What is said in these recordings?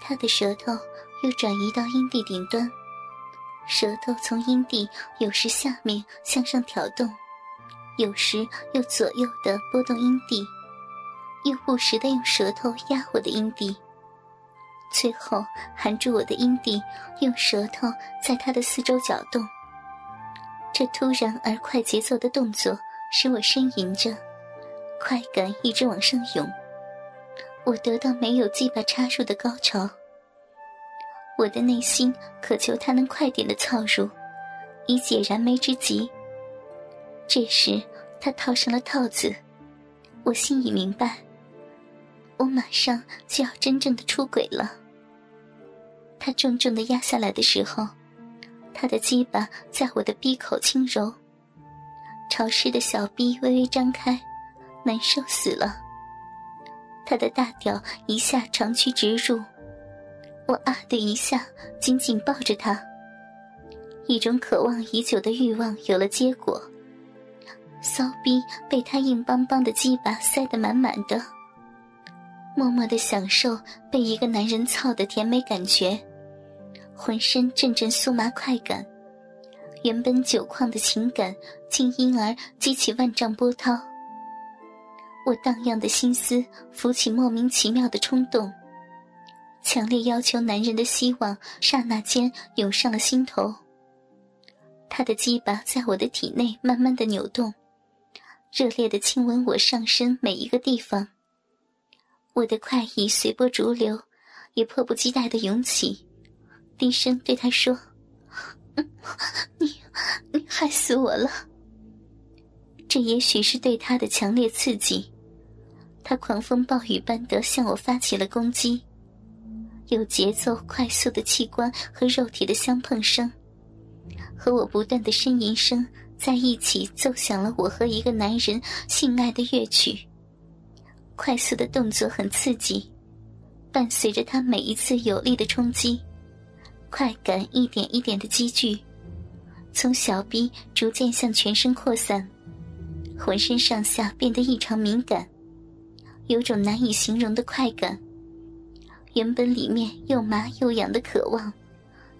他的舌头又转移到阴蒂顶端，舌头从阴蒂有时下面向上挑动，有时又左右的拨动阴蒂，又不时的用舌头压我的阴蒂，最后含住我的阴蒂，用舌头在他的四周搅动。这突然而快节奏的动作使我呻吟着，快感一直往上涌。我得到没有鸡巴插入的高潮，我的内心渴求他能快点的操入，以解燃眉之急。这时他套上了套子，我心已明白，我马上就要真正的出轨了。他重重的压下来的时候，他的鸡巴在我的鼻口轻揉，潮湿的小臂微微张开，难受死了。他的大屌一下长驱直入，我啊的一下紧紧抱着他。一种渴望已久的欲望有了结果，骚逼被他硬邦邦的鸡巴塞得满满的，默默的享受被一个男人操的甜美感觉，浑身阵阵酥麻快感，原本久旷的情感竟因而激起万丈波涛。我荡漾的心思浮起莫名其妙的冲动，强烈要求男人的希望刹那间涌上了心头。他的鸡巴在我的体内慢慢的扭动，热烈的亲吻我上身每一个地方。我的快意随波逐流，也迫不及待的涌起，低声对他说：“你，你害死我了。”这也许是对他的强烈刺激。他狂风暴雨般的向我发起了攻击，有节奏、快速的器官和肉体的相碰声，和我不断的呻吟声在一起奏响了我和一个男人性爱的乐曲。快速的动作很刺激，伴随着他每一次有力的冲击，快感一点一点的积聚，从小臂逐渐向全身扩散，浑身上下变得异常敏感。有种难以形容的快感，原本里面又麻又痒的渴望，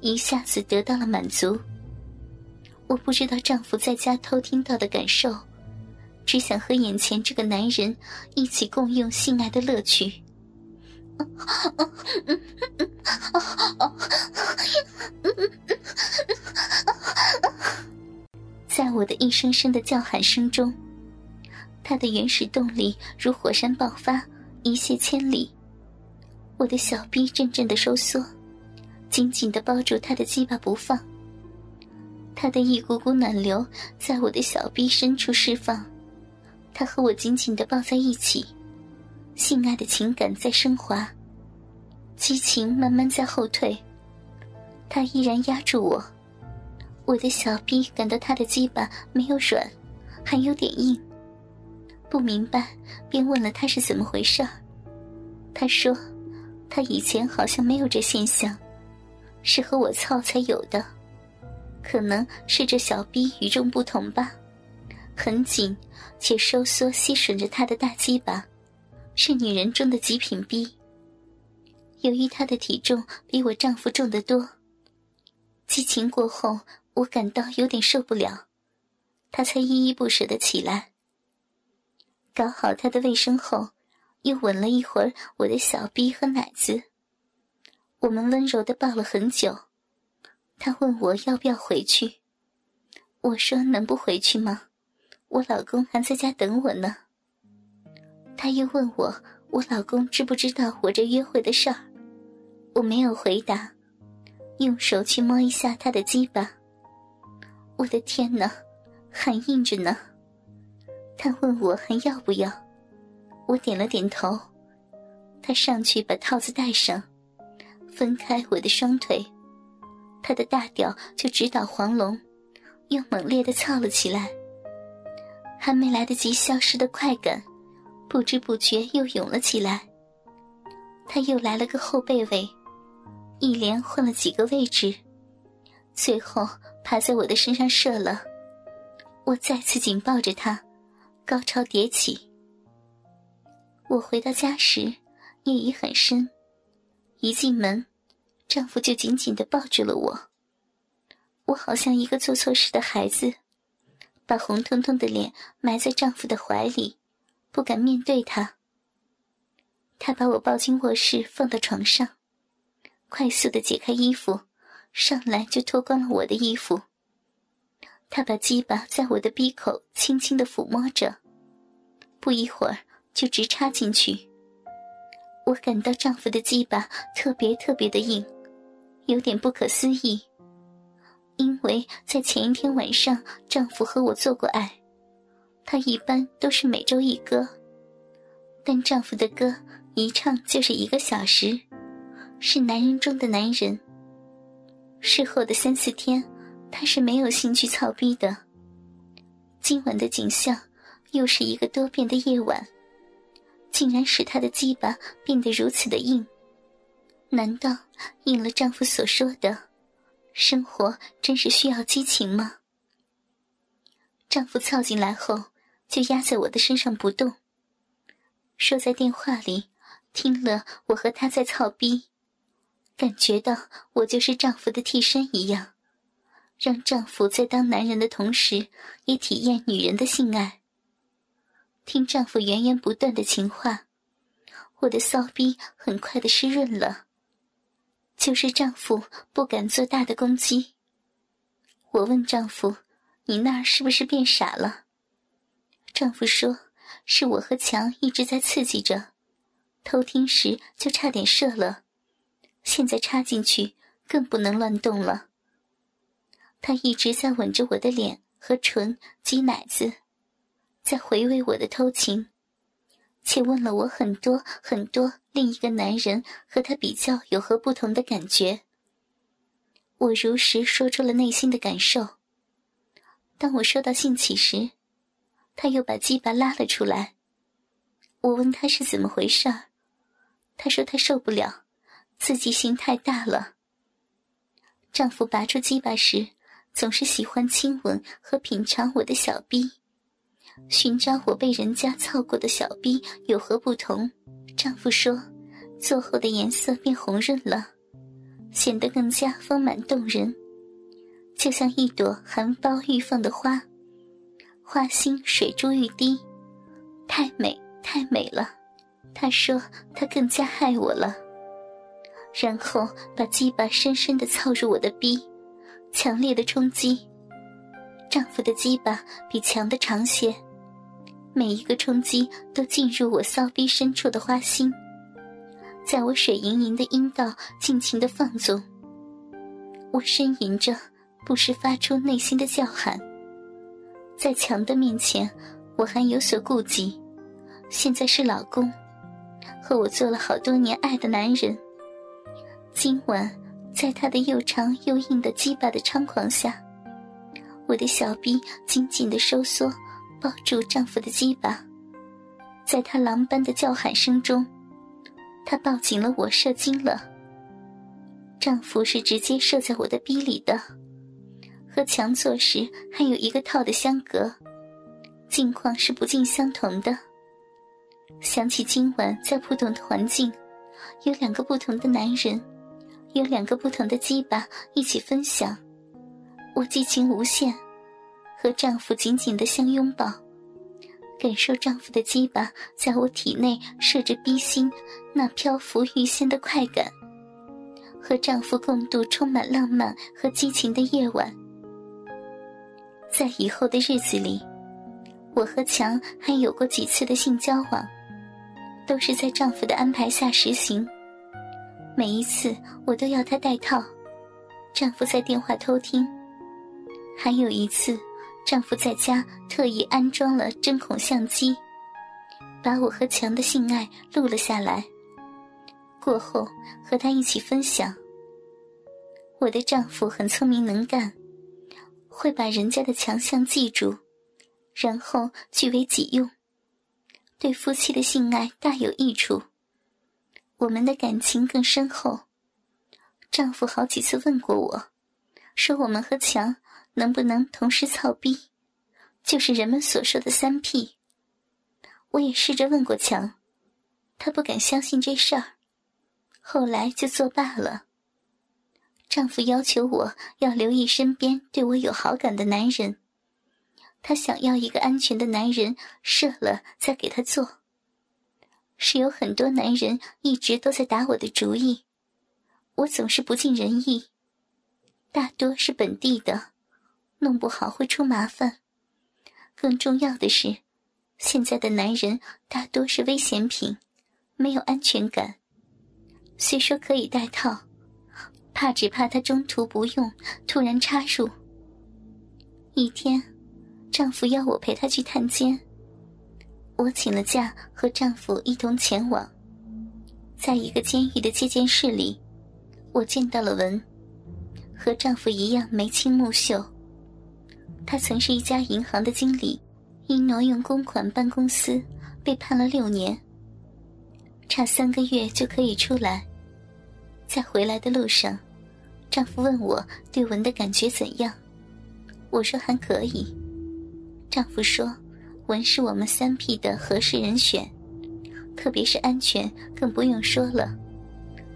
一下子得到了满足。我不知道丈夫在家偷听到的感受，只想和眼前这个男人一起共用性爱的乐趣。在我的一声声的叫喊声中。他的原始动力如火山爆发，一泻千里。我的小臂阵阵的收缩，紧紧的包住他的鸡巴不放。他的一股股暖流在我的小臂深处释放，他和我紧紧的抱在一起，性爱的情感在升华，激情慢慢在后退。他依然压住我，我的小臂感到他的鸡巴没有软，还有点硬。不明白，便问了他是怎么回事他说，他以前好像没有这现象，是和我操才有的，可能是这小逼与众不同吧，很紧且收缩吸吮着他的大鸡巴，是女人中的极品逼。由于他的体重比我丈夫重得多，激情过后，我感到有点受不了，他才依依不舍的起来。搞好他的卫生后，又吻了一会儿我的小臂和奶子。我们温柔的抱了很久。他问我要不要回去，我说能不回去吗？我老公还在家等我呢。他又问我，我老公知不知道我这约会的事儿？我没有回答，用手去摸一下他的鸡巴。我的天哪，还硬着呢。他问我还要不要，我点了点头。他上去把套子戴上，分开我的双腿，他的大屌就直捣黄龙，又猛烈的操了起来。还没来得及消失的快感，不知不觉又涌了起来。他又来了个后背位，一连换了几个位置，最后趴在我的身上射了。我再次紧抱着他。高潮迭起。我回到家时，夜已很深，一进门，丈夫就紧紧的抱住了我。我好像一个做错事的孩子，把红彤彤的脸埋在丈夫的怀里，不敢面对他。他把我抱进卧室，放到床上，快速的解开衣服，上来就脱光了我的衣服。他把鸡巴在我的鼻口轻轻的抚摸着，不一会儿就直插进去。我感到丈夫的鸡巴特别特别的硬，有点不可思议。因为在前一天晚上，丈夫和我做过爱，他一般都是每周一歌，但丈夫的歌一唱就是一个小时，是男人中的男人。事后的三四天。他是没有兴趣操逼的。今晚的景象，又是一个多变的夜晚，竟然使他的鸡巴变得如此的硬。难道应了丈夫所说的，生活真是需要激情吗？丈夫操进来后，就压在我的身上不动，说在电话里听了我和他在操逼，感觉到我就是丈夫的替身一样。让丈夫在当男人的同时，也体验女人的性爱。听丈夫源源不断的情话，我的骚逼很快的湿润了。就是丈夫不敢做大的攻击。我问丈夫：“你那儿是不是变傻了？”丈夫说：“是我和强一直在刺激着，偷听时就差点射了，现在插进去更不能乱动了。”他一直在吻着我的脸和唇，挤奶子，在回味我的偷情，且问了我很多很多另一个男人和他比较有何不同的感觉。我如实说出了内心的感受。当我说到兴起时，他又把鸡巴拉了出来。我问他是怎么回事，他说他受不了，刺激性太大了。丈夫拔出鸡巴时。总是喜欢亲吻和品尝我的小逼，寻找我被人家操过的小逼有何不同。丈夫说，做后的颜色变红润了，显得更加丰满动人，就像一朵含苞欲放的花，花心水珠欲滴，太美太美了。他说他更加爱我了，然后把鸡巴深深的操入我的逼。强烈的冲击，丈夫的鸡巴比强的长些，每一个冲击都进入我骚逼深处的花心，在我水盈盈的阴道尽情的放纵。我呻吟着，不时发出内心的叫喊。在强的面前，我还有所顾忌。现在是老公，和我做了好多年爱的男人，今晚。在他的又长又硬的鸡巴的猖狂下，我的小臂紧紧的收缩，抱住丈夫的鸡巴。在他狼般的叫喊声中，他抱紧了我，射精了。丈夫是直接射在我的逼里的，和强做时还有一个套的相隔，境况是不尽相同的。想起今晚在不同的环境，有两个不同的男人。有两个不同的鸡巴一起分享，我激情无限，和丈夫紧紧的相拥抱，感受丈夫的鸡巴在我体内射着逼心那漂浮欲仙的快感，和丈夫共度充满浪漫和激情的夜晚。在以后的日子里，我和强还有过几次的性交往，都是在丈夫的安排下实行。每一次我都要他戴套，丈夫在电话偷听。还有一次，丈夫在家特意安装了针孔相机，把我和强的性爱录了下来。过后和他一起分享。我的丈夫很聪明能干，会把人家的强项记住，然后据为己用，对夫妻的性爱大有益处。我们的感情更深厚。丈夫好几次问过我，说我们和强能不能同时操逼，就是人们所说的三 P。我也试着问过强，他不敢相信这事儿。后来就作罢了。丈夫要求我要留意身边对我有好感的男人，他想要一个安全的男人射了再给他做。是有很多男人一直都在打我的主意，我总是不尽人意。大多是本地的，弄不好会出麻烦。更重要的是，现在的男人大多是危险品，没有安全感。虽说可以带套，怕只怕他中途不用，突然插入。一天，丈夫要我陪他去探监。我请了假，和丈夫一同前往。在一个监狱的接见室里，我见到了文，和丈夫一样眉清目秀。他曾是一家银行的经理，因挪用公款办公司被判了六年，差三个月就可以出来。在回来的路上，丈夫问我对文的感觉怎样，我说还可以。丈夫说。文是我们三 P 的合适人选，特别是安全，更不用说了。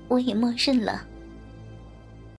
我也默认了。